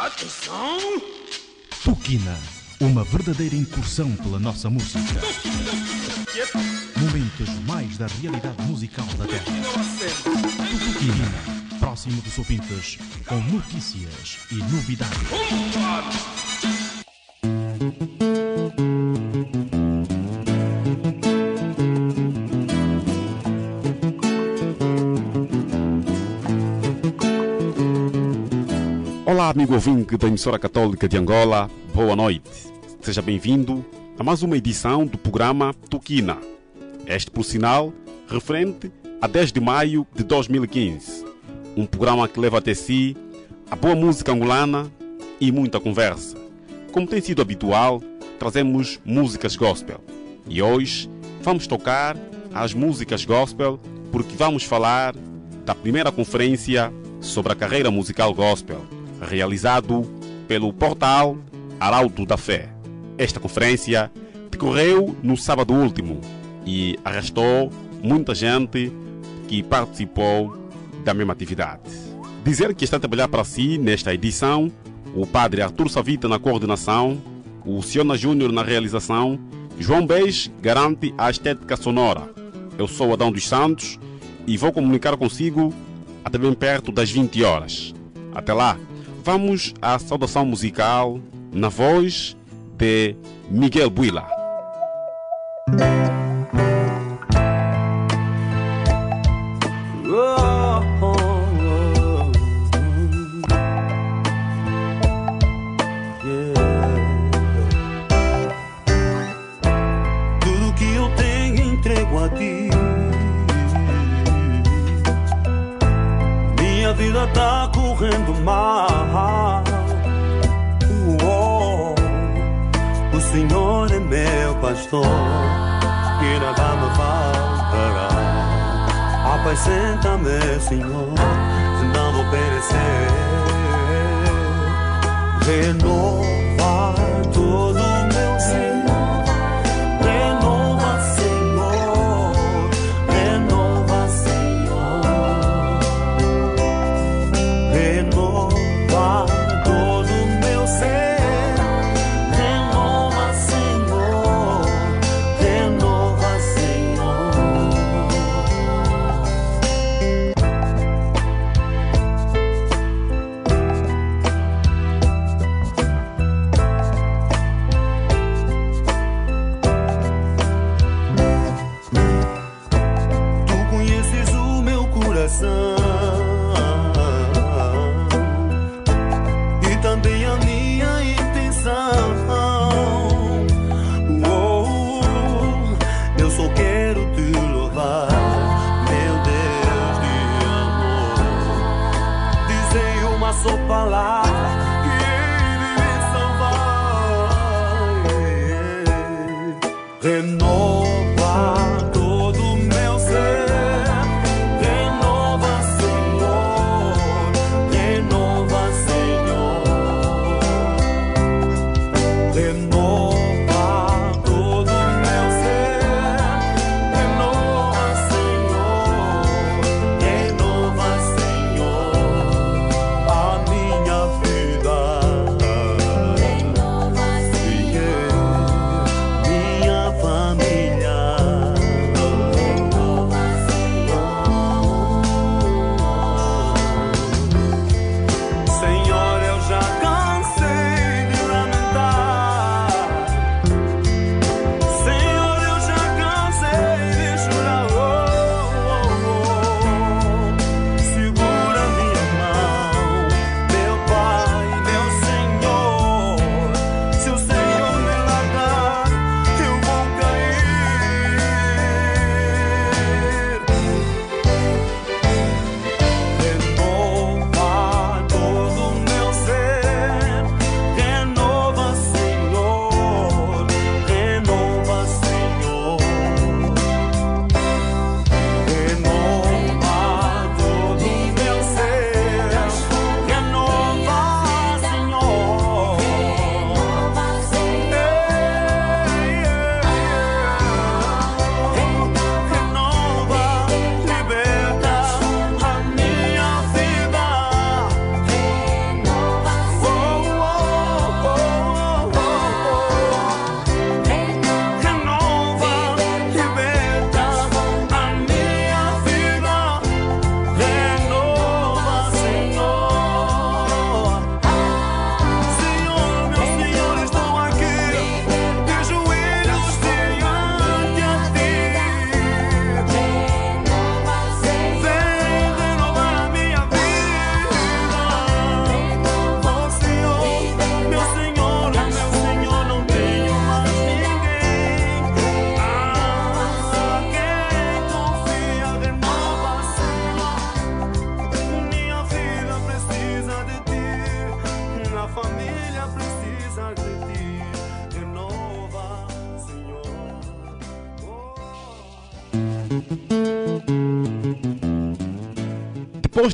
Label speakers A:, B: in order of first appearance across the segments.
A: Atenção!
B: Tuquina, uma verdadeira incursão pela nossa música. Momentos mais da realidade musical da Terra. Tuquina, próximo dos ouvintes, com notícias e novidades.
C: Olá, amigo ouvinte da emissora católica de Angola, boa noite. Seja bem-vindo a mais uma edição do programa Tuquina. Este, por sinal, referente a 10 de maio de 2015. Um programa que leva até si a boa música angolana e muita conversa. Como tem sido habitual, trazemos músicas gospel. E hoje vamos tocar as músicas gospel porque vamos falar da primeira conferência sobre a carreira musical gospel, realizado pelo portal Arauto da Fé. Esta conferência decorreu no sábado último e arrastou muita gente que participou da mesma atividade. Dizer que está a trabalhar para si nesta edição o padre Arthur Savita na coordenação, o Siona Júnior na realização, João Beis garante a estética sonora. Eu sou Adão dos Santos e vou comunicar consigo até bem perto das 20 horas. Até lá, vamos à saudação musical na voz de Miguel Buila.
D: present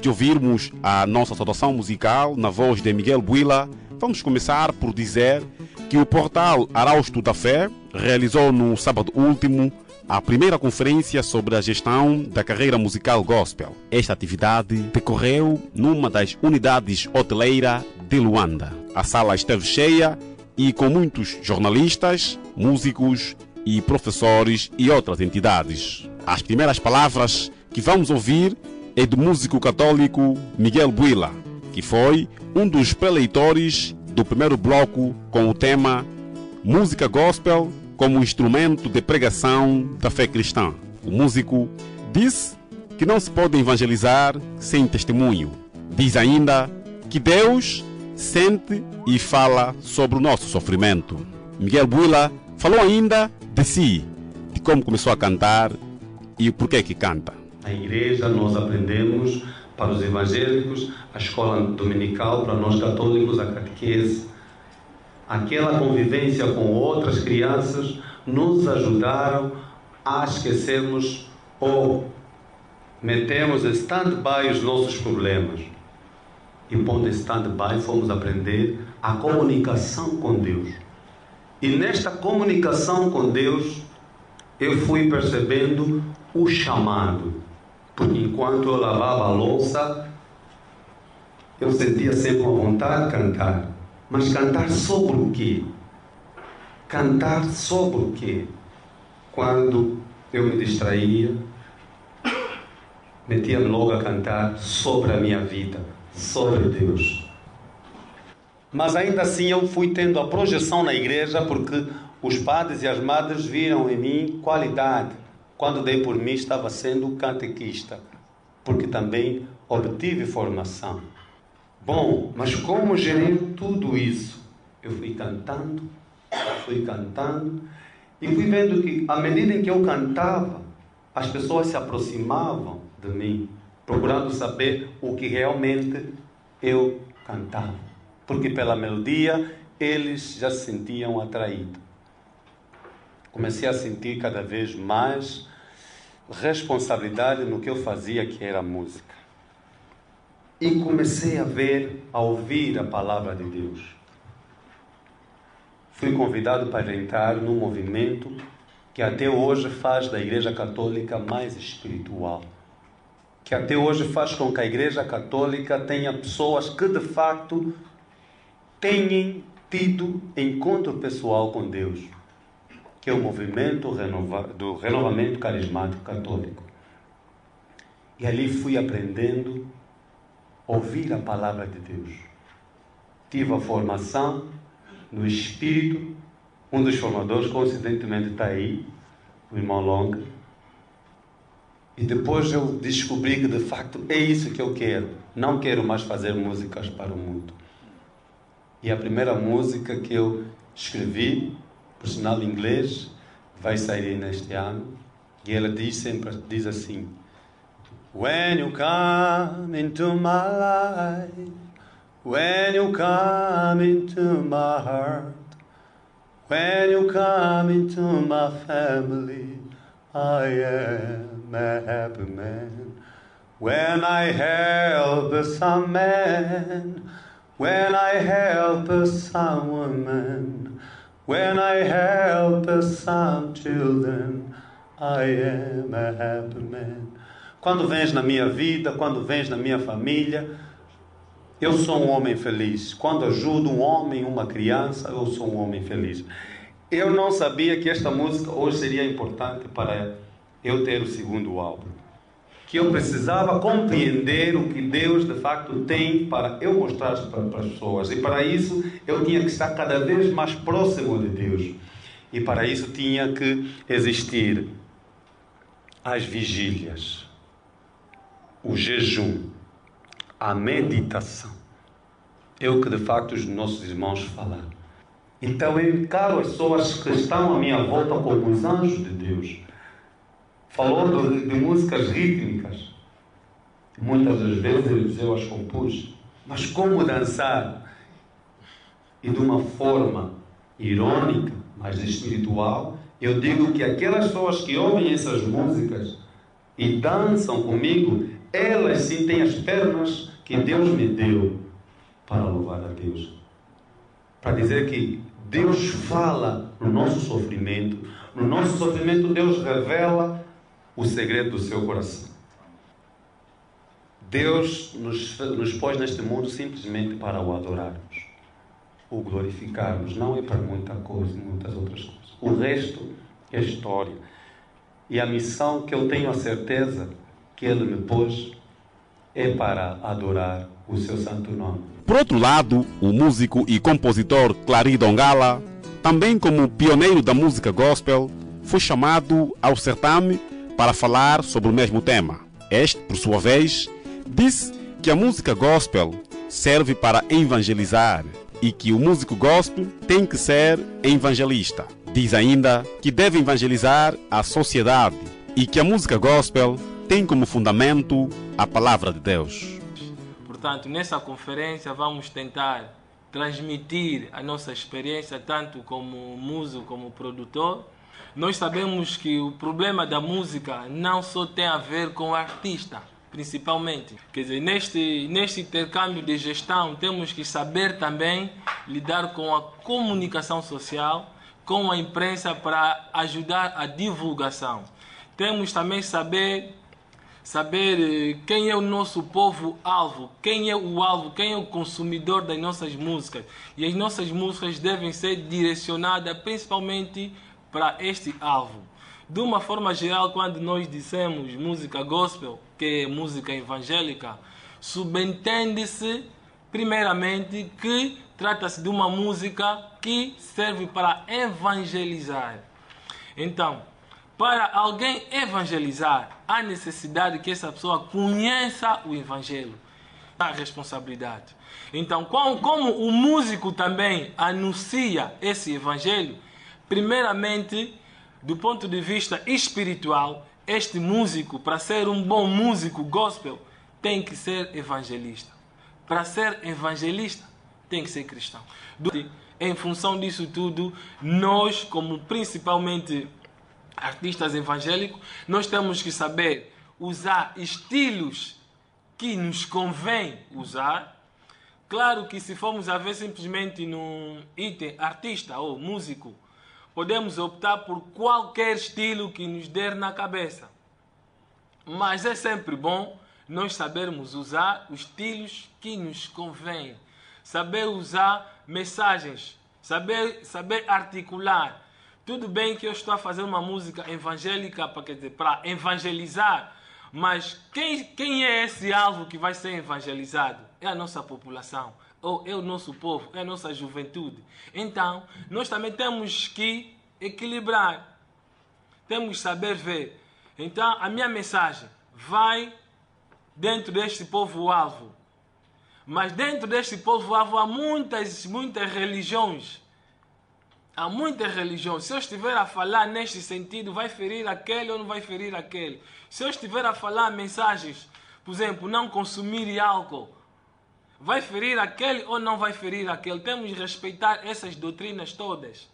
D: de
C: ouvirmos a nossa saudação musical na voz de Miguel Buila, vamos começar por dizer que o portal Arausto da Fé realizou no sábado último a primeira conferência sobre a gestão da carreira musical gospel. Esta atividade decorreu numa das unidades hoteleiras de Luanda. A sala esteve cheia e com muitos jornalistas, músicos e professores e outras entidades. As primeiras palavras que vamos ouvir é do músico católico Miguel Buila, que foi um dos preleitores do primeiro bloco com o tema Música Gospel como instrumento de pregação da fé cristã. O músico diz que não se pode evangelizar sem testemunho. Diz ainda que Deus sente e fala sobre o nosso sofrimento. Miguel Buila falou ainda de si, de como começou a cantar e o porquê que canta.
D: Na igreja nós aprendemos para os evangélicos a escola dominical, para nós católicos a catequese. Aquela convivência com outras crianças nos ajudaram a esquecermos ou metemos em stand-by os nossos problemas. E pondo em stand-by fomos aprender a comunicação com Deus. E nesta comunicação com Deus, eu fui percebendo o chamado. Porque enquanto eu lavava a louça, eu sentia sempre uma vontade de cantar. Mas cantar sobre o quê? Cantar sobre o quê? Quando eu me distraía, metia-me logo a cantar sobre a minha vida, sobre Deus. Mas ainda assim eu fui tendo a projeção na igreja porque os padres e as madres viram em mim qualidade. Quando dei por mim estava sendo catequista, porque também obtive formação. Bom, mas como gerei tudo isso? Eu fui cantando, fui cantando e fui vendo que à medida em que eu cantava, as pessoas se aproximavam de mim, procurando saber o que realmente eu cantava. Porque pela melodia eles já se sentiam atraídos. Comecei a sentir cada vez mais responsabilidade no que eu fazia, que era música. E comecei a ver, a ouvir a palavra de Deus. Fui convidado para entrar num movimento que até hoje faz da Igreja Católica mais espiritual. Que até hoje faz com que a Igreja Católica tenha pessoas que de facto tenham tido encontro pessoal com Deus, que é o movimento do renovamento carismático católico. E ali fui aprendendo a ouvir a palavra de Deus. Tive a formação no Espírito, um dos formadores, coincidentemente, está aí, o irmão Longa. E depois eu descobri que de facto é isso que eu quero. Não quero mais fazer músicas para o mundo. E a primeira música que eu escrevi, em inglês, vai sair neste ano. E ela diz sempre diz assim: When you come into my life, when you come into my heart, when you come into my family, I am a happy man. When I help some man, when I help some woman, when I help some children, I am a happy man. Quando vens na minha vida, quando vens na minha família, eu sou um homem feliz. Quando ajudo um homem, uma criança, eu sou um homem feliz. Eu não sabia que esta música hoje seria importante para eu ter o segundo álbum. Que eu precisava compreender o que Deus de facto tem para eu mostrar para, para as pessoas. E para isso eu tinha que estar cada vez mais próximo de Deus. E para isso tinha que existir as vigílias, o jejum, a meditação. É o que de facto os nossos irmãos falaram. Então eu encaro as pessoas que estão à minha volta como os anjos de Deus. Falou de, de músicas rítmicas. Muitas das vezes eu as compus. Mas como dançar? E de uma forma irônica, mas espiritual, eu digo que aquelas pessoas que ouvem essas músicas e dançam comigo, elas sim têm as pernas que Deus me deu para louvar a Deus. Para dizer que Deus fala no nosso sofrimento. No nosso sofrimento, Deus revela o segredo do seu coração. Deus nos, nos pôs neste mundo simplesmente para o adorarmos, o glorificarmos. Não é para muita coisa, muitas outras coisas. O resto é história. E a missão que eu tenho a certeza que Ele me pôs é para adorar o seu santo nome.
C: Por outro lado, o músico e compositor Clary Dongala, também como pioneiro da música gospel, foi chamado ao certame para falar sobre o mesmo tema. Este, por sua vez, disse que a música gospel serve para evangelizar e que o músico gospel tem que ser evangelista. Diz ainda que deve evangelizar a sociedade e que a música gospel tem como fundamento a palavra de Deus.
E: Portanto, nessa conferência vamos tentar transmitir a nossa experiência tanto como músico como produtor. Nós sabemos que o problema da música não só tem a ver com o artista, principalmente. Quer dizer, neste, neste intercâmbio de gestão temos que saber também lidar com a comunicação social, com a imprensa para ajudar a divulgação. Temos também saber saber eh, quem é o nosso povo alvo, quem é o alvo, quem é o consumidor das nossas músicas. E as nossas músicas devem ser direcionadas principalmente para este alvo. De uma forma geral, quando nós dissemos música gospel, que é música evangélica, subentende-se primeiramente que trata-se de uma música que serve para evangelizar. Então, para alguém evangelizar, há necessidade que essa pessoa conheça o evangelho. A responsabilidade. Então, como o músico também anuncia esse evangelho, primeiramente, do ponto de vista espiritual, este músico, para ser um bom músico gospel, tem que ser evangelista. Para ser evangelista, tem que ser cristão. Em função disso tudo, nós, como principalmente artistas evangélicos, nós temos que saber usar estilos que nos convém usar. Claro que se formos a ver simplesmente num item artista ou músico, podemos optar por qualquer estilo que nos der na cabeça. Mas é sempre bom nós sabermos usar os estilos que nos convém. Saber usar mensagens, saber, saber articular tudo bem que eu estou a fazer uma música evangélica para, para evangelizar, mas quem, quem é esse alvo que vai ser evangelizado? É a nossa população, ou é o nosso povo, é a nossa juventude. Então, nós também temos que equilibrar, temos que saber ver. Então, a minha mensagem vai dentro deste povo-alvo. Mas dentro deste povo-alvo há muitas, muitas religiões Há muitas religiões. Se eu estiver a falar neste sentido, vai ferir aquele ou não vai ferir aquele. Se eu estiver a falar mensagens, por exemplo, não consumir álcool, vai ferir aquele ou não vai ferir aquele. Temos que respeitar essas doutrinas todas.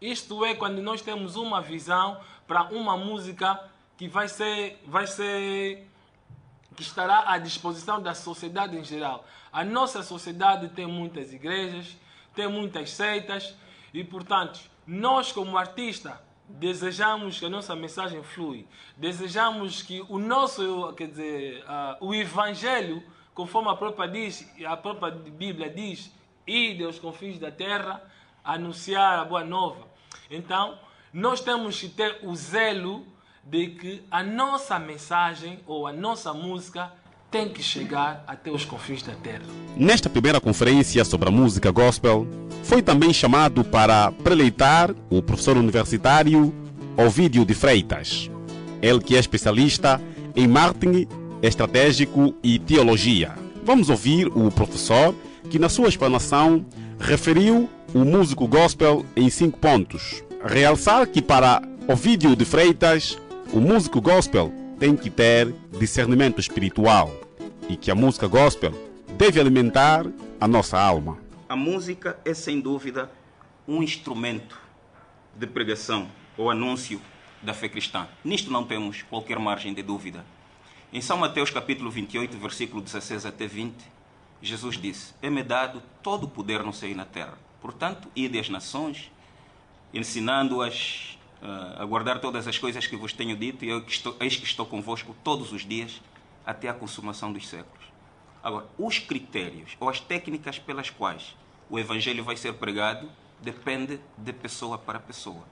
E: Isto é quando nós temos uma visão para uma música que vai ser, vai ser, que estará à disposição da sociedade em geral. A nossa sociedade tem muitas igrejas, tem muitas seitas, e portanto, nós como artista desejamos que a nossa mensagem flui, desejamos que o nosso, quer dizer, uh, o evangelho, conforme a própria diz, a própria Bíblia diz, e aos confins da terra anunciar a boa nova. Então, nós temos que ter o zelo de que a nossa mensagem ou a nossa música tem que chegar até os confins da terra.
C: Nesta primeira conferência sobre a música gospel, foi também chamado para preleitar o professor universitário Ovídio de Freitas. Ele que é especialista em marketing estratégico e teologia. Vamos ouvir o professor que na sua explanação referiu o músico gospel em cinco pontos. Realçar que para Ovídio de Freitas, o músico gospel tem que ter discernimento espiritual e que a música gospel deve alimentar a nossa alma.
A: A música é sem dúvida um instrumento de pregação ou anúncio da fé cristã. Nisto não temos qualquer margem de dúvida. Em São Mateus capítulo 28, versículo 16 até 20, Jesus disse: É-me dado todo o poder no céu e na terra. Portanto, ide às nações, ensinando-as uh, a guardar todas as coisas que vos tenho dito, e eu que estou, eis que estou convosco todos os dias, até a consumação dos séculos. Agora, os critérios ou as técnicas pelas quais o Evangelho vai ser pregado depende de pessoa para pessoa.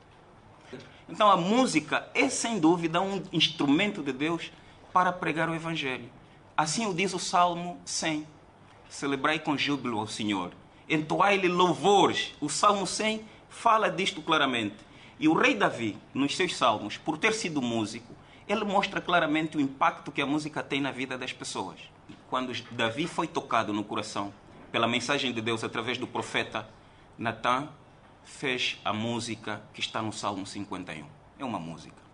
A: Então, a música é sem dúvida um instrumento de Deus para pregar o Evangelho. Assim o diz o Salmo 100. Celebrai com júbilo ao Senhor. Entoai-lhe louvores. O Salmo 100 fala disto claramente. E o rei Davi, nos seus salmos, por ter sido músico, ele mostra claramente o impacto que a música tem na vida das pessoas. Quando Davi foi tocado no coração pela mensagem de Deus através do profeta Natan, fez a música que está no Salmo 51. É uma música.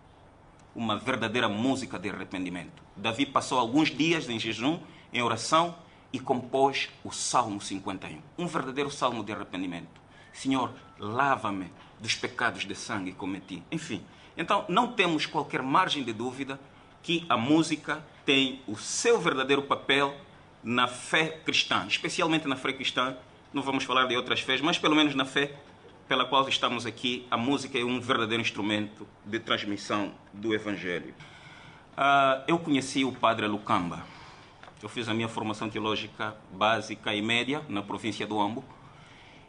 A: Uma verdadeira música de arrependimento. Davi passou alguns dias em jejum, em oração, e compôs o Salmo 51. Um verdadeiro salmo de arrependimento. Senhor, lava-me dos pecados de sangue que cometi. Enfim, então não temos qualquer margem de dúvida que a música tem o seu verdadeiro papel na fé cristã, especialmente na fé cristã. Não vamos falar de outras fés, mas pelo menos na fé pela qual estamos aqui, a música é um verdadeiro instrumento de transmissão do Evangelho. Uh, eu conheci o padre Lucamba. Eu fiz a minha formação teológica básica e média na província do Ambo.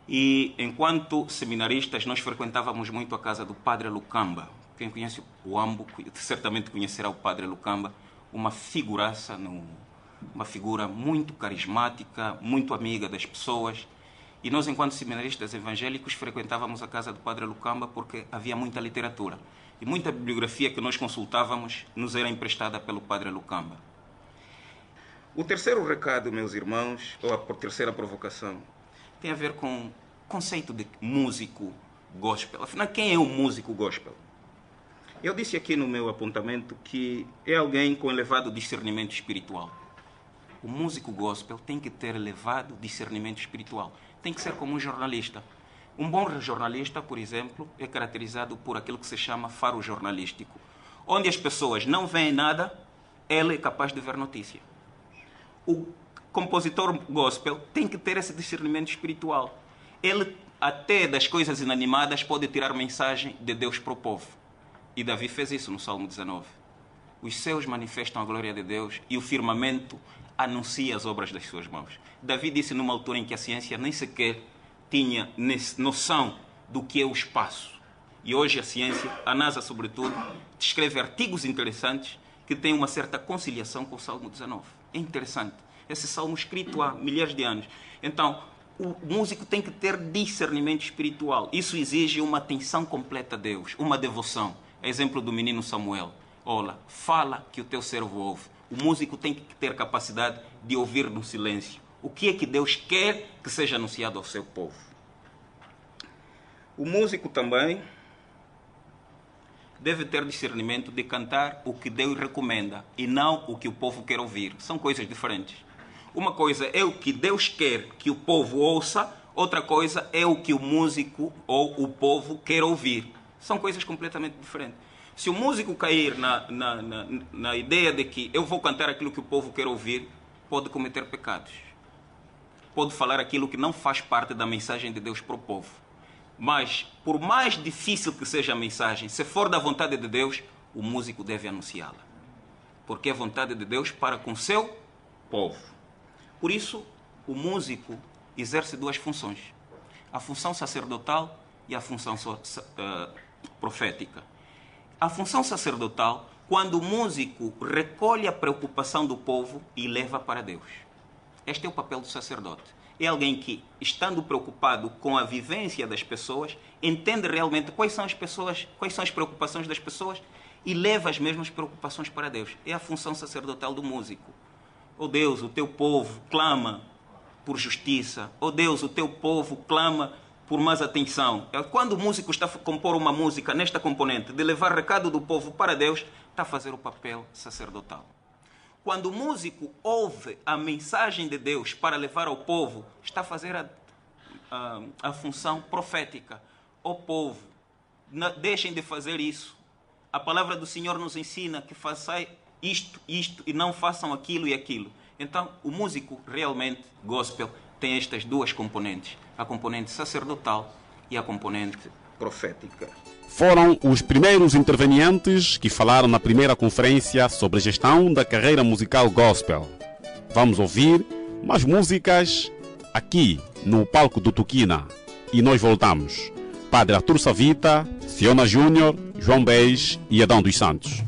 A: E enquanto seminaristas, nós frequentávamos muito a casa do padre Lucamba. Quem conhece o Ambo certamente conhecerá o padre Lucamba, uma figuraça, uma figura muito carismática, muito amiga das pessoas. E nós, enquanto seminaristas evangélicos, frequentávamos a casa do padre Lucamba porque havia muita literatura. E muita bibliografia que nós consultávamos nos era emprestada pelo padre Lucamba. O terceiro recado, meus irmãos, ou a terceira provocação, tem a ver com o conceito de músico gospel. Afinal, quem é o músico gospel? Eu disse aqui no meu apontamento que é alguém com elevado discernimento espiritual. O músico gospel tem que ter elevado discernimento espiritual. Tem que ser como um jornalista. Um bom jornalista, por exemplo, é caracterizado por aquilo que se chama faro jornalístico, onde as pessoas não veem nada, ele é capaz de ver notícia. O compositor gospel tem que ter esse discernimento espiritual. Ele, até das coisas inanimadas, pode tirar mensagem de Deus para o povo. E Davi fez isso no Salmo 19. Os céus manifestam a glória de Deus e o firmamento anuncia as obras das suas mãos. Davi disse numa altura em que a ciência nem sequer tinha noção do que é o espaço. E hoje a ciência, a NASA sobretudo, descreve artigos interessantes que têm uma certa conciliação com o Salmo 19. É interessante esse salmo escrito há milhares de anos. Então, o músico tem que ter discernimento espiritual. Isso exige uma atenção completa a Deus, uma devoção. Exemplo do menino Samuel. Olha, fala que o teu servo ouve. O músico tem que ter capacidade de ouvir no silêncio. O que é que Deus quer que seja anunciado ao seu povo? O músico também deve ter discernimento de cantar o que Deus recomenda e não o que o povo quer ouvir. São coisas diferentes. Uma coisa é o que Deus quer que o povo ouça, outra coisa é o que o músico ou o povo quer ouvir. São coisas completamente diferentes. Se o músico cair na, na, na, na ideia de que eu vou cantar aquilo que o povo quer ouvir, pode cometer pecados. Pode falar aquilo que não faz parte da mensagem de Deus para o povo. Mas, por mais difícil que seja a mensagem, se for da vontade de Deus, o músico deve anunciá-la. Porque é vontade de Deus para com seu povo. Por isso, o músico exerce duas funções: a função sacerdotal e a função uh, profética. A função sacerdotal, quando o músico recolhe a preocupação do povo e leva para Deus. Este é o papel do sacerdote. É alguém que, estando preocupado com a vivência das pessoas, entende realmente quais são as pessoas, quais são as preocupações das pessoas e leva as mesmas preocupações para Deus. É a função sacerdotal do músico. Oh Deus, o teu povo clama por justiça. Oh Deus, o teu povo clama por mais atenção. É quando o músico está a compor uma música nesta componente de levar recado do povo para Deus, está a fazer o papel sacerdotal. Quando o músico ouve a mensagem de Deus para levar ao povo, está a fazer a, a, a função profética. O povo, deixem de fazer isso. A palavra do Senhor nos ensina que façai isto, isto e não façam aquilo e aquilo. Então, o músico realmente gospel tem estas duas componentes: a componente sacerdotal e a componente profética.
C: Foram os primeiros intervenientes que falaram na primeira conferência sobre a gestão da carreira musical gospel. Vamos ouvir mais músicas aqui no palco do Tuquina e nós voltamos. Padre Artur Savita, Ciona Júnior, João Beis e Adão dos Santos.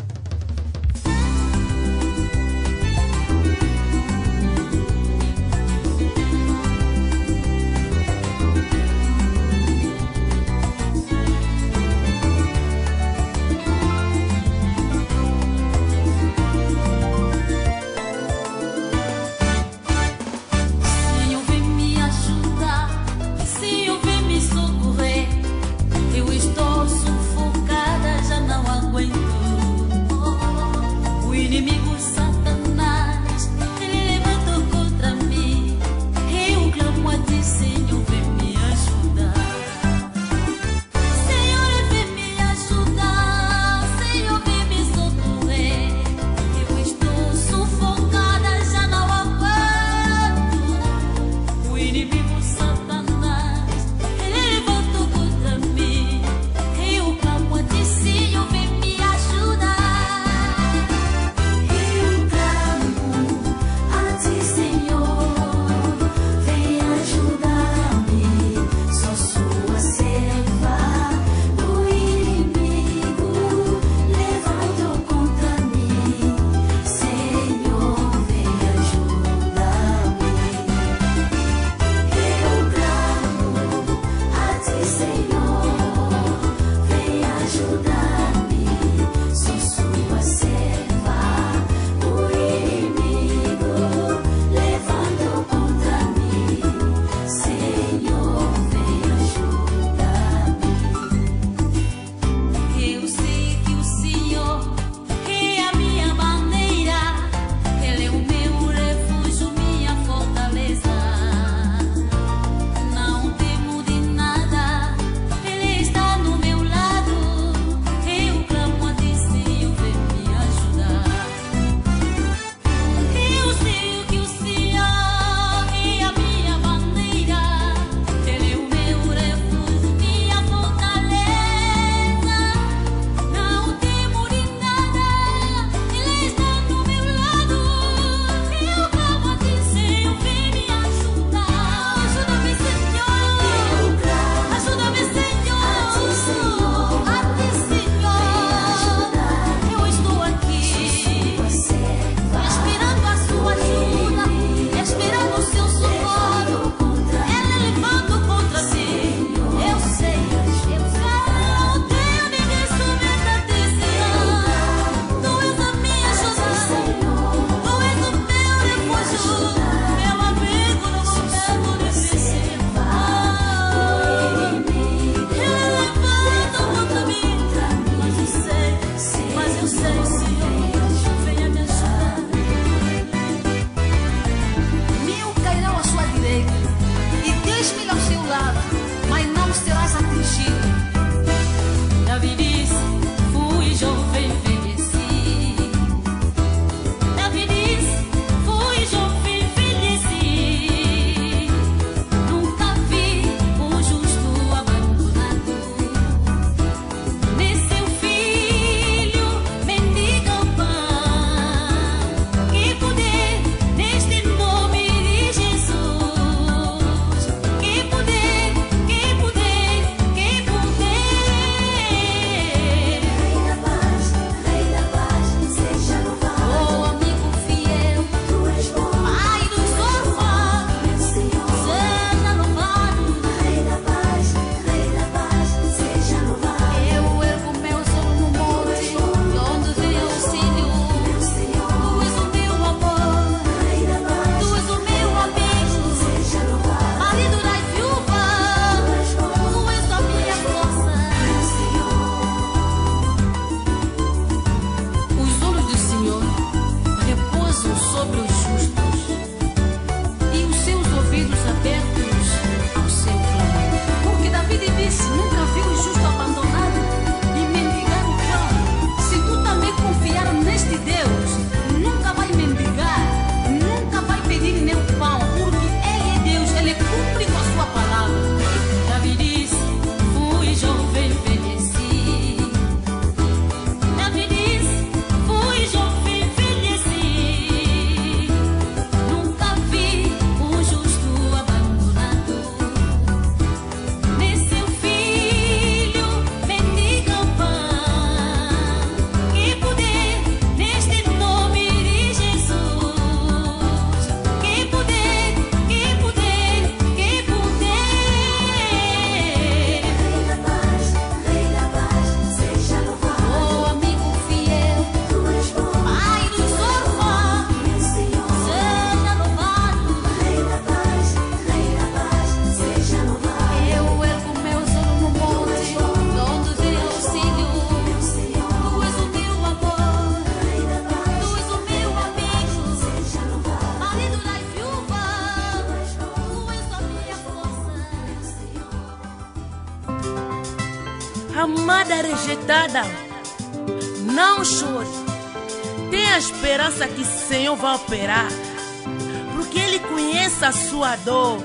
F: Porque Ele conhece a sua dor.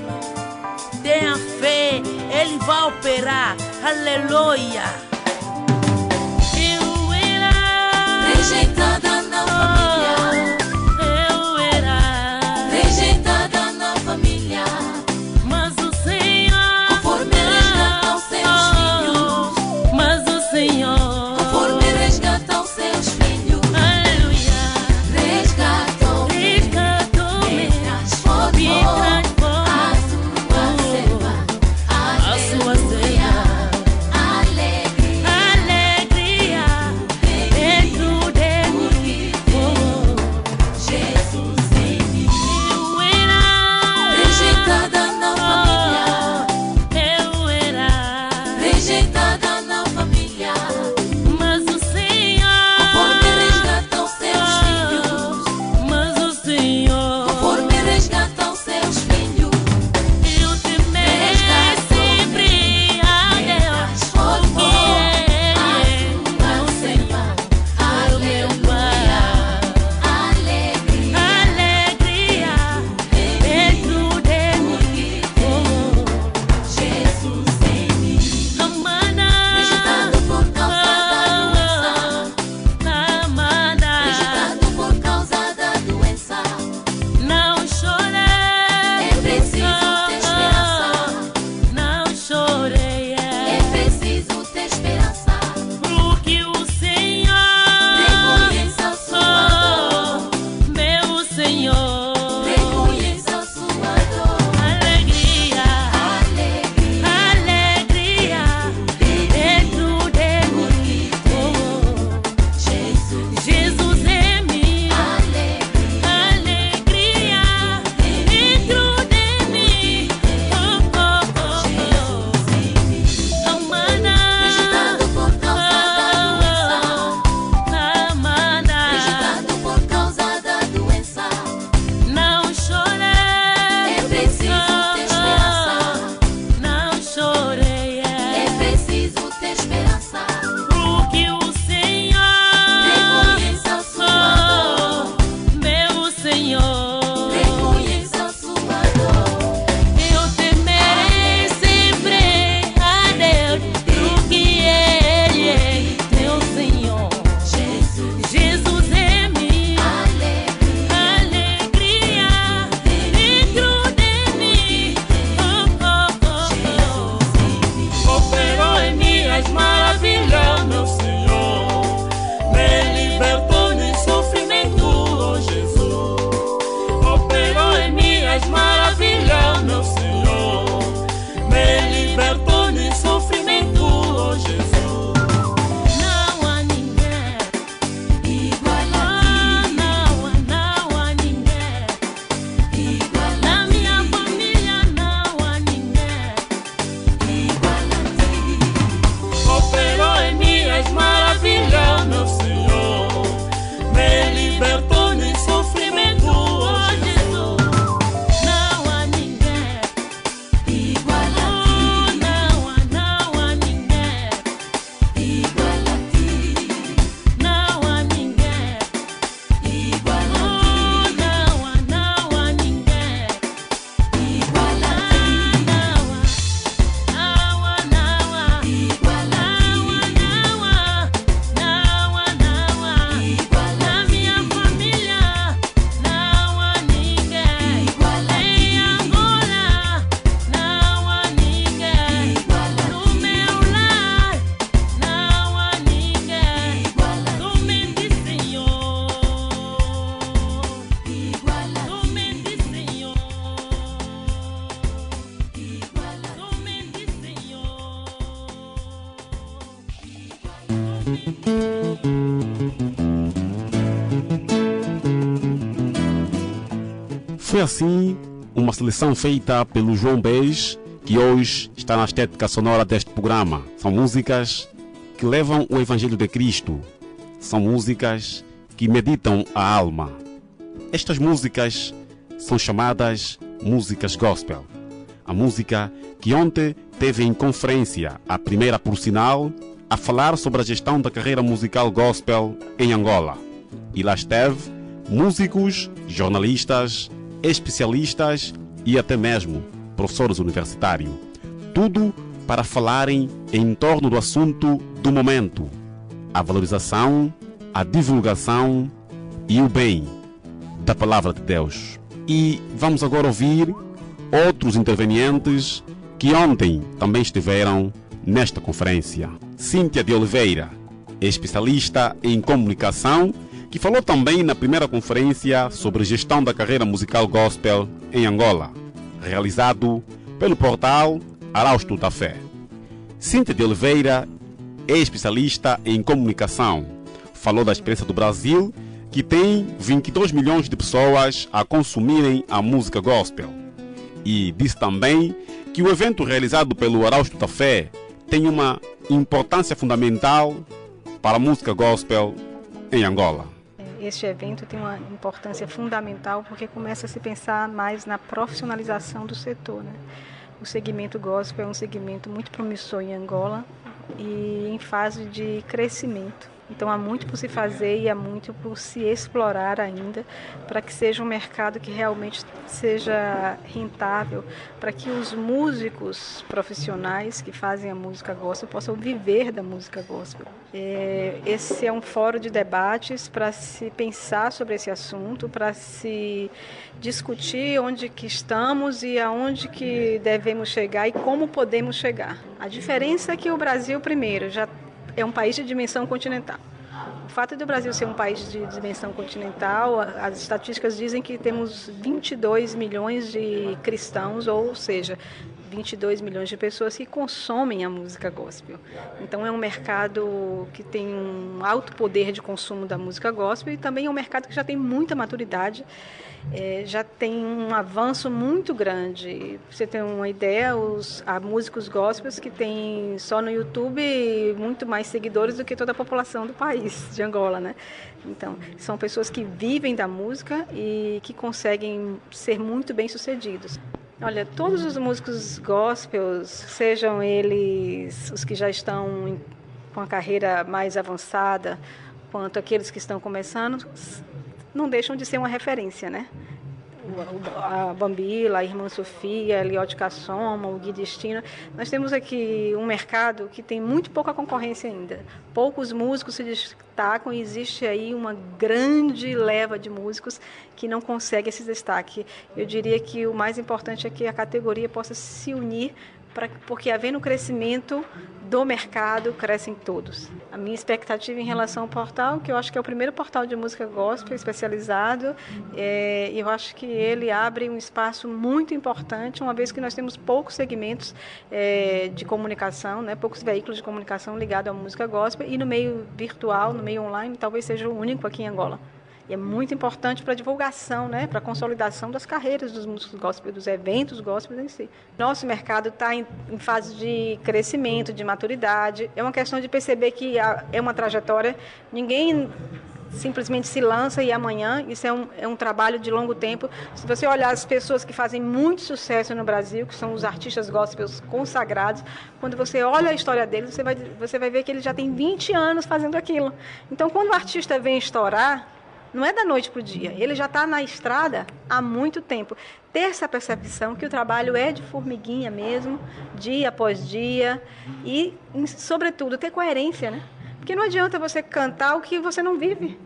F: Tenha fé, Ele vai operar. Aleluia.
C: Foi assim uma seleção feita pelo João Bez, que hoje está na estética sonora deste programa. São músicas que levam o Evangelho de Cristo. São músicas que meditam a alma. Estas músicas são chamadas músicas gospel. A música que ontem teve em conferência, a primeira por sinal, a falar sobre a gestão da carreira musical gospel em Angola. E lá esteve músicos, jornalistas, especialistas e até mesmo professores universitários. Tudo para falarem em torno do assunto do momento: a valorização, a divulgação e o bem da palavra de Deus. E vamos agora ouvir outros intervenientes que ontem também estiveram nesta conferência. Cíntia de Oliveira, especialista em comunicação, que falou também na primeira conferência sobre gestão da carreira musical gospel em Angola, realizado pelo portal Arausto da Fé. Cíntia de Oliveira é especialista em comunicação. Falou da experiência do Brasil, que tem 22 milhões de pessoas a consumirem a música gospel. E disse também que o evento realizado pelo Arausto da Fé tem uma importância fundamental para a música gospel em Angola.
G: Este evento tem uma importância fundamental porque começa a se pensar mais na profissionalização do setor. Né? O segmento gospel é um segmento muito promissor em Angola e em fase de crescimento. Então há muito por se fazer e há muito por se explorar ainda para que seja um mercado que realmente seja rentável, para que os músicos profissionais que fazem a música gospel possam viver da música gospel. É, esse é um fórum de debates para se pensar sobre esse assunto, para se discutir onde que estamos e aonde que devemos chegar e como podemos chegar. A diferença é que o Brasil primeiro já é um país de dimensão continental. O fato do Brasil ser um país de dimensão continental, as estatísticas dizem que temos 22 milhões de cristãos, ou seja, 22 milhões de pessoas que consomem a música gospel. Então é um mercado que tem um alto poder de consumo da música gospel e também é um mercado que já tem muita maturidade é, já tem um avanço muito grande. Pra você tem uma ideia, os, há músicos gospels que têm só no YouTube muito mais seguidores do que toda a população do país, de Angola, né? Então, são pessoas que vivem da música e que conseguem ser muito bem sucedidos. Olha, todos os músicos gospels, sejam eles os que já estão com a carreira mais avançada, quanto aqueles que estão começando, não deixam de ser uma referência, né? a Bambila, a Irmã Sofia, a Liote Cassoma, o Gui Destino. Nós temos aqui um mercado que tem muito pouca concorrência ainda. Poucos músicos se destacam e existe aí uma grande leva de músicos que não consegue esse destaque. Eu diria que o mais importante é que a categoria possa se unir pra, porque havendo crescimento do mercado, crescem todos. A minha expectativa em relação ao portal, que eu acho que é o primeiro portal de música gospel especializado, é, eu acho que ele abre um espaço muito importante, uma vez que nós temos poucos segmentos é, de comunicação, né, poucos veículos de comunicação ligados à música gospel, e no meio virtual, no meio online, talvez seja o único aqui em Angola. E é muito importante para a divulgação, né, para a consolidação das carreiras dos músicos gospel, dos eventos gospel em si. Nosso mercado está em, em, fase de crescimento, de maturidade. É uma questão de perceber que é uma trajetória. Ninguém simplesmente se lança e amanhã, isso é um, é um trabalho de longo tempo. Se você olhar as pessoas que fazem muito sucesso no Brasil, que são os artistas gospels consagrados, quando você olha a história deles, você vai, você vai ver que eles já têm 20 anos fazendo aquilo. Então, quando o artista vem estourar, não é da noite para o dia. Ele já está na estrada há muito tempo. Ter essa percepção que o trabalho é de formiguinha mesmo, dia após dia, e, sobretudo, ter coerência, né? Porque não adianta você cantar o que você não vive.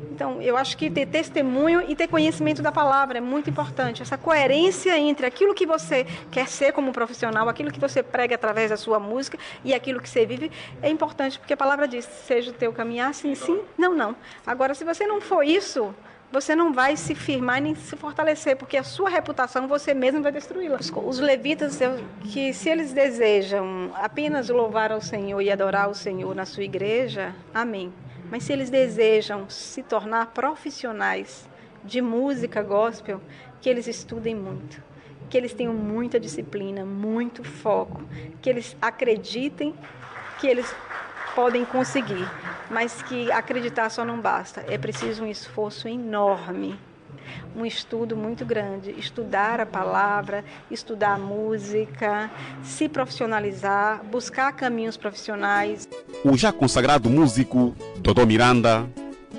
G: Então, eu acho que ter testemunho e ter conhecimento da palavra é muito importante. Essa coerência entre aquilo que você quer ser como profissional, aquilo que você prega através da sua música e aquilo que você vive é importante, porque a palavra diz: seja o teu caminhar, sim, sim, não, não. Agora, se você não for isso, você não vai se firmar nem se fortalecer, porque a sua reputação você mesmo vai destruí-la. Os levitas, que se eles desejam apenas louvar ao Senhor e adorar o Senhor na sua igreja, amém. Mas se eles desejam se tornar profissionais de música gospel, que eles estudem muito, que eles tenham muita disciplina, muito foco, que eles acreditem que eles podem conseguir, mas que acreditar só não basta. É preciso um esforço enorme um estudo muito grande, estudar a palavra, estudar a música, se profissionalizar, buscar caminhos profissionais.
C: O já consagrado músico Dodô Miranda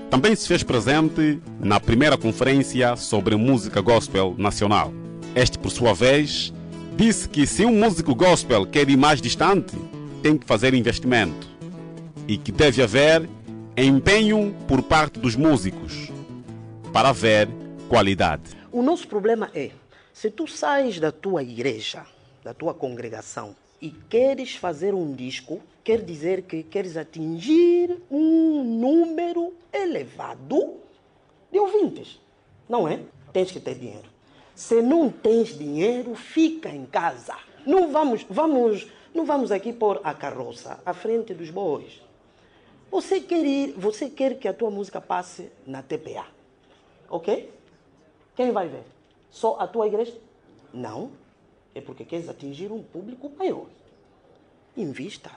C: também se fez presente na primeira conferência sobre música gospel nacional. Este, por sua vez, disse que se um músico gospel quer ir mais distante, tem que fazer investimento e que deve haver empenho por parte dos músicos para haver qualidade.
H: O nosso problema é, se tu sais da tua igreja, da tua congregação, e queres fazer um disco, quer dizer que queres atingir um número elevado de ouvintes, não é? Tens que ter dinheiro. Se não tens dinheiro, fica em casa. Não vamos, vamos, não vamos aqui pôr a carroça à frente dos bois. Você quer ir, você quer que a tua música passe na TPA, ok? Quem vai ver? Só a tua igreja? Não. É porque queres atingir um público maior. Invista.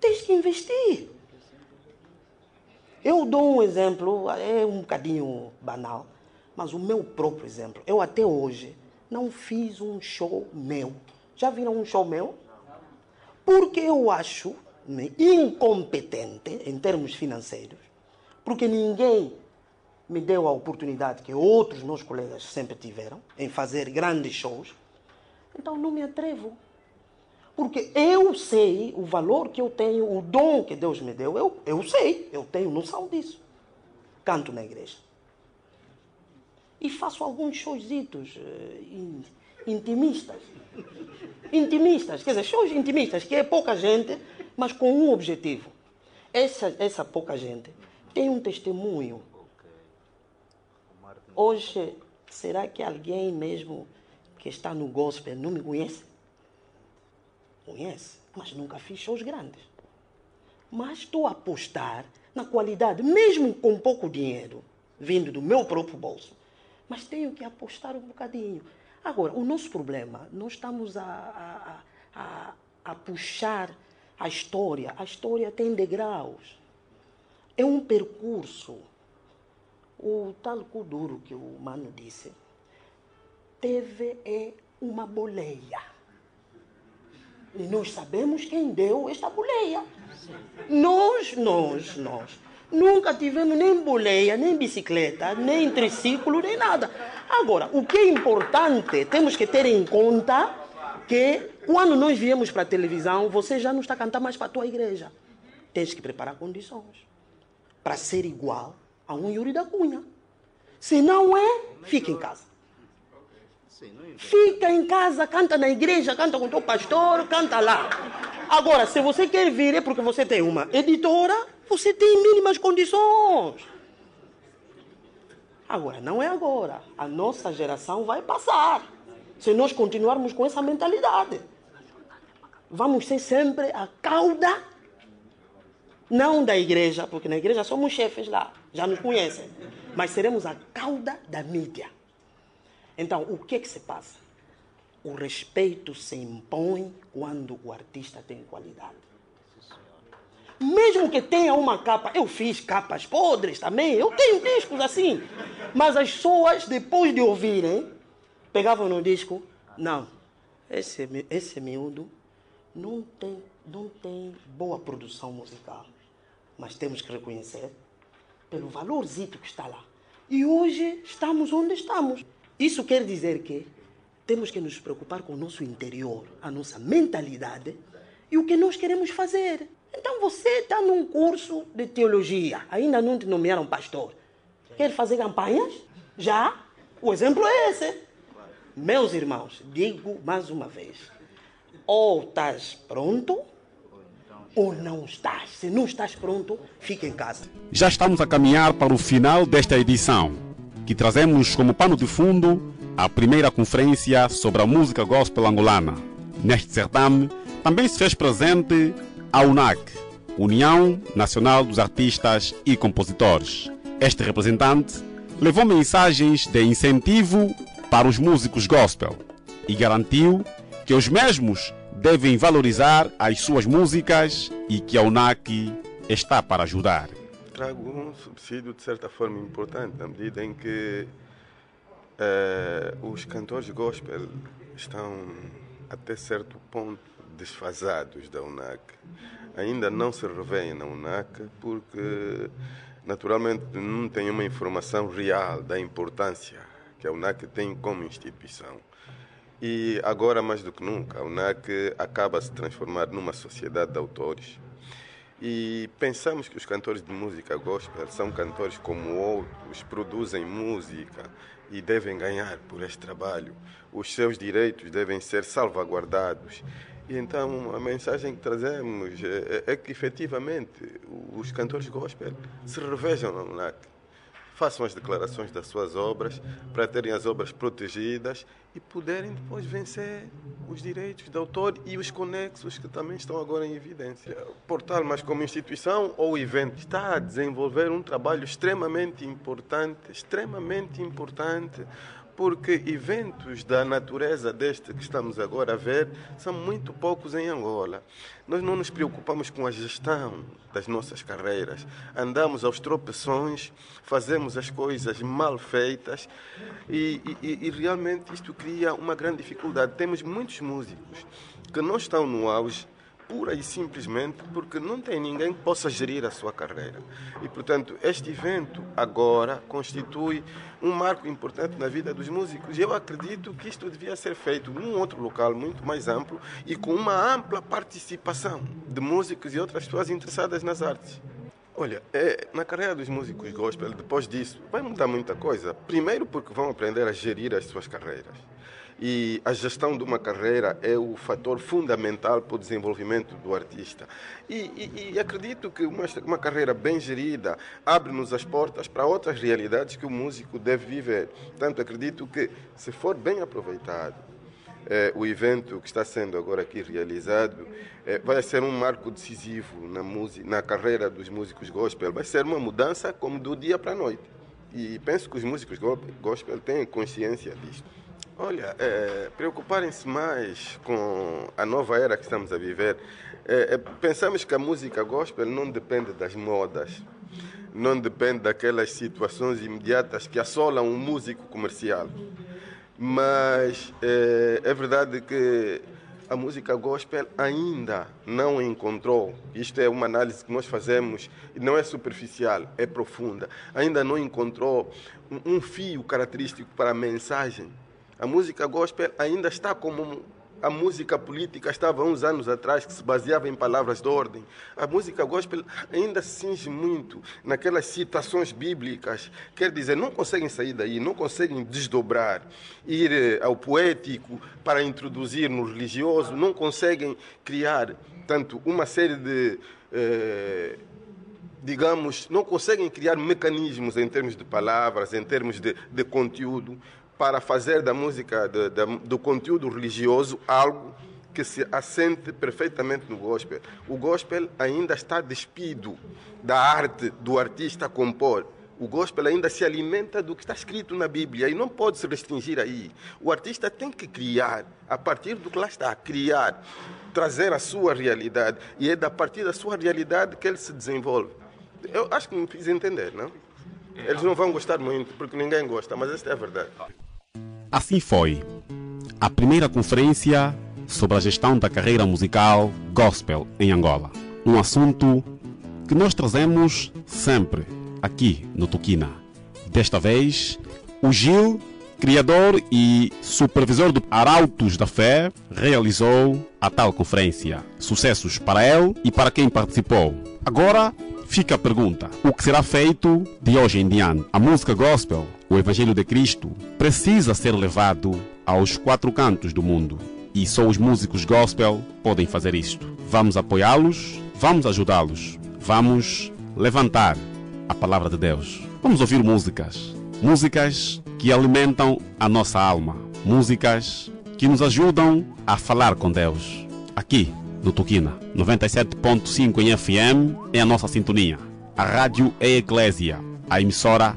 H: Tens que investir. Eu dou um exemplo, é um bocadinho banal, mas o meu próprio exemplo. Eu até hoje não fiz um show meu. Já viram um show meu? Porque eu acho incompetente em termos financeiros, porque ninguém me deu a oportunidade que outros meus colegas sempre tiveram em fazer grandes shows, então não me atrevo. Porque eu sei o valor que eu tenho, o dom que Deus me deu, eu, eu sei, eu tenho noção disso. Canto na igreja. E faço alguns showzitos uh, intimistas. Intimistas, quer dizer, shows intimistas, que é pouca gente, mas com um objetivo. Essa, essa pouca gente tem um testemunho Hoje, será que alguém mesmo que está no gospel não me conhece? Conhece, mas nunca fiz shows grandes. Mas estou a apostar na qualidade, mesmo com pouco dinheiro, vindo do meu próprio bolso. Mas tenho que apostar um bocadinho. Agora, o nosso problema, nós estamos a, a, a, a puxar a história. A história tem degraus. É um percurso. O tal Kuduro que o Mano disse, teve é uma boleia. E nós sabemos quem deu esta boleia. Nós, nós, nós. Nunca tivemos nem boleia, nem bicicleta, nem triciclo, nem nada. Agora, o que é importante, temos que ter em conta que quando nós viemos para a televisão, você já não está cantando mais para a tua igreja. Tens que preparar condições para ser igual a um Yuri da Cunha. Se não é, fica em casa. Fica em casa, canta na igreja, canta com o teu pastor, canta lá. Agora, se você quer vir, é porque você tem uma editora, você tem mínimas condições. Agora, não é agora. A nossa geração vai passar. Se nós continuarmos com essa mentalidade. Vamos ser sempre a cauda não da igreja, porque na igreja somos chefes lá, já nos conhecem. Mas seremos a cauda da mídia. Então, o que é que se passa? O respeito se impõe quando o artista tem qualidade. Mesmo que tenha uma capa, eu fiz capas podres também, eu tenho discos assim. Mas as pessoas, depois de ouvirem, pegavam no disco, não, esse, esse miúdo não tem, não tem boa produção musical mas temos que reconhecer pelo valorzito que está lá. E hoje estamos onde estamos. Isso quer dizer que temos que nos preocupar com o nosso interior, a nossa mentalidade e o que nós queremos fazer. Então você está num curso de teologia, ainda não te nomearam pastor. Quer fazer campanhas? Já? O exemplo é esse. Meus irmãos, digo mais uma vez: ou estás pronto ou não estás. Se não estás pronto, fica em casa.
C: Já estamos a caminhar para o final desta edição, que trazemos como pano de fundo a primeira conferência sobre a música gospel angolana. Neste certame também se fez presente a UNAC, União Nacional dos Artistas e Compositores. Este representante levou mensagens de incentivo para os músicos gospel e garantiu que os mesmos devem valorizar as suas músicas e que a UNAC está para ajudar.
I: trago um subsídio de certa forma importante, na medida em que eh, os cantores gospel estão até certo ponto desfasados da UNAC. Ainda não se revêem na UNAC porque naturalmente não têm uma informação real da importância que a UNAC tem como instituição. E agora, mais do que nunca, a UNAC acaba se transformar numa sociedade de autores. E pensamos que os cantores de música gospel são cantores como outros, produzem música e devem ganhar por este trabalho. Os seus direitos devem ser salvaguardados. E então a mensagem que trazemos é, é que efetivamente os cantores gospel se revejam na UNAC façam as declarações das suas obras para terem as obras protegidas e poderem depois vencer os direitos de autor e os conexos que também estão agora em evidência. O portal, mas como instituição ou evento, está a desenvolver um trabalho extremamente importante, extremamente importante, porque eventos da natureza deste que estamos agora a ver são muito poucos em Angola. Nós não nos preocupamos com a gestão das nossas carreiras. Andamos aos tropeções, fazemos as coisas mal feitas e, e, e realmente isto cria uma grande dificuldade. Temos muitos músicos que não estão no auge pura e simplesmente porque não tem ninguém que possa gerir a sua carreira. E, portanto, este evento agora constitui um marco importante na vida dos músicos. Eu acredito que isto devia ser feito num outro local muito mais amplo e com uma ampla participação de músicos e outras pessoas interessadas nas artes. Olha, é, na carreira dos músicos gospel, depois disso, vai mudar muita coisa. Primeiro, porque vão aprender a gerir as suas carreiras. E a gestão de uma carreira é o fator fundamental para o desenvolvimento do artista. E, e, e acredito que uma, uma carreira bem gerida abre-nos as portas para outras realidades que o músico deve viver. Portanto, acredito que, se for bem aproveitado, eh, o evento que está sendo agora aqui realizado eh, vai ser um marco decisivo na, música, na carreira dos músicos gospel. Vai ser uma mudança como do dia para a noite. E penso que os músicos gospel têm consciência disto. Olha, é, preocuparem-se mais com a nova era que estamos a viver. É, é, pensamos que a música gospel não depende das modas, não depende daquelas situações imediatas que assolam um músico comercial. Mas é, é verdade que a música gospel ainda não encontrou, isto é uma análise que nós fazemos, não é superficial, é profunda, ainda não encontrou um fio característico para a mensagem a música gospel ainda está como a música política estava uns anos atrás, que se baseava em palavras de ordem. A música gospel ainda cinge muito naquelas citações bíblicas. Quer dizer, não conseguem sair daí, não conseguem desdobrar, ir eh, ao poético para introduzir no religioso, não conseguem criar, tanto, uma série de. Eh, digamos, não conseguem criar mecanismos em termos de palavras, em termos de, de conteúdo, para fazer da música, de, de, do conteúdo religioso, algo que se assente perfeitamente no gospel. O gospel ainda está despido da arte do artista compor. O gospel ainda se alimenta do que está escrito na Bíblia e não pode se restringir aí. O artista tem que criar, a partir do que lá está, criar, trazer a sua realidade. E é a partir da sua realidade que ele se desenvolve. Eu acho que me fiz entender, não? Eles não vão gostar muito, porque ninguém gosta, mas esta é a verdade.
C: Assim foi a primeira conferência sobre a gestão da carreira musical gospel em Angola. Um assunto que nós trazemos sempre aqui no Tuquina. Desta vez, o Gil, criador e supervisor do Arautos da Fé, realizou a tal conferência. Sucessos para ele e para quem participou. Agora fica a pergunta: o que será feito de hoje em diante? A música gospel o Evangelho de Cristo precisa ser levado aos quatro cantos do mundo. E só os músicos gospel podem fazer isto. Vamos apoiá-los, vamos ajudá-los, vamos levantar a palavra de Deus. Vamos ouvir músicas. Músicas que alimentam a nossa alma. Músicas que nos ajudam a falar com Deus. Aqui no Tuquina, 97.5 em FM é a nossa sintonia. A rádio é Eclésia, a emissora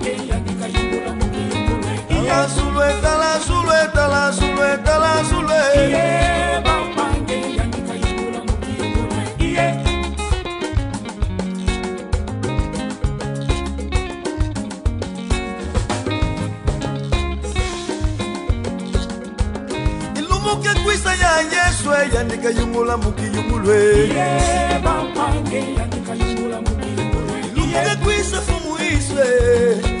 J: La Zuleta, la Zuleta, la Zuleta, la Zuleta. kwisa ya yeswe yandika yungula mukiyungulwe lumuke kwisa
K: fumu iswe yeah,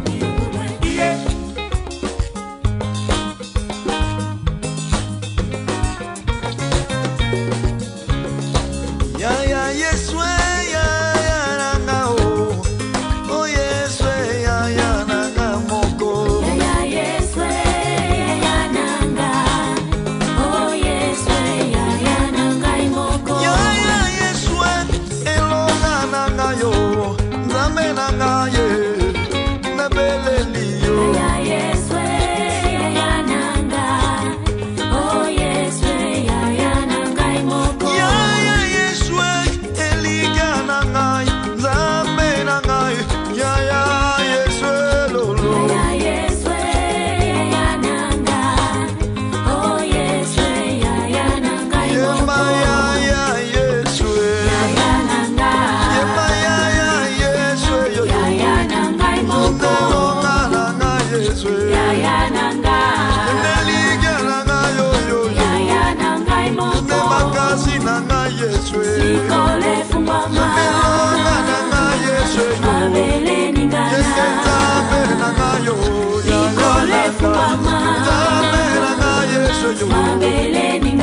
J: Beleni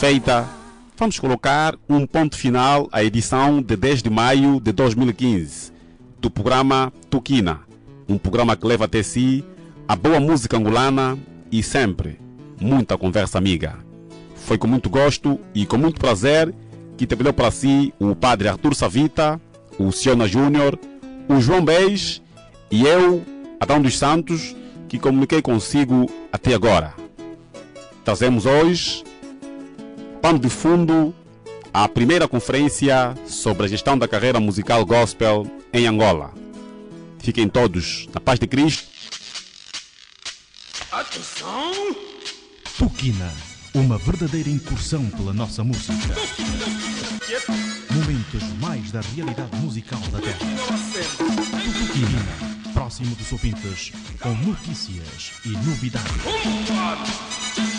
J: feita, vamos colocar um ponto final à edição de 10 de maio de 2015 do programa Tukina, um programa que leva até si a boa música angolana e sempre muita conversa amiga. Foi com muito gosto e com muito prazer que trabalhou para si o padre Arthur Savita, o Siona Júnior, o João Beis e eu, Adão dos Santos, que comuniquei consigo até agora. Trazemos hoje pano de fundo à primeira conferência sobre a gestão da carreira musical gospel em Angola. Fiquem todos na paz de Cristo.
B: Atenção! Tukina, uma verdadeira incursão pela nossa música. Momentos mais da realidade musical da Terra. Tukina, próximo dos ouvintes, com notícias e novidades.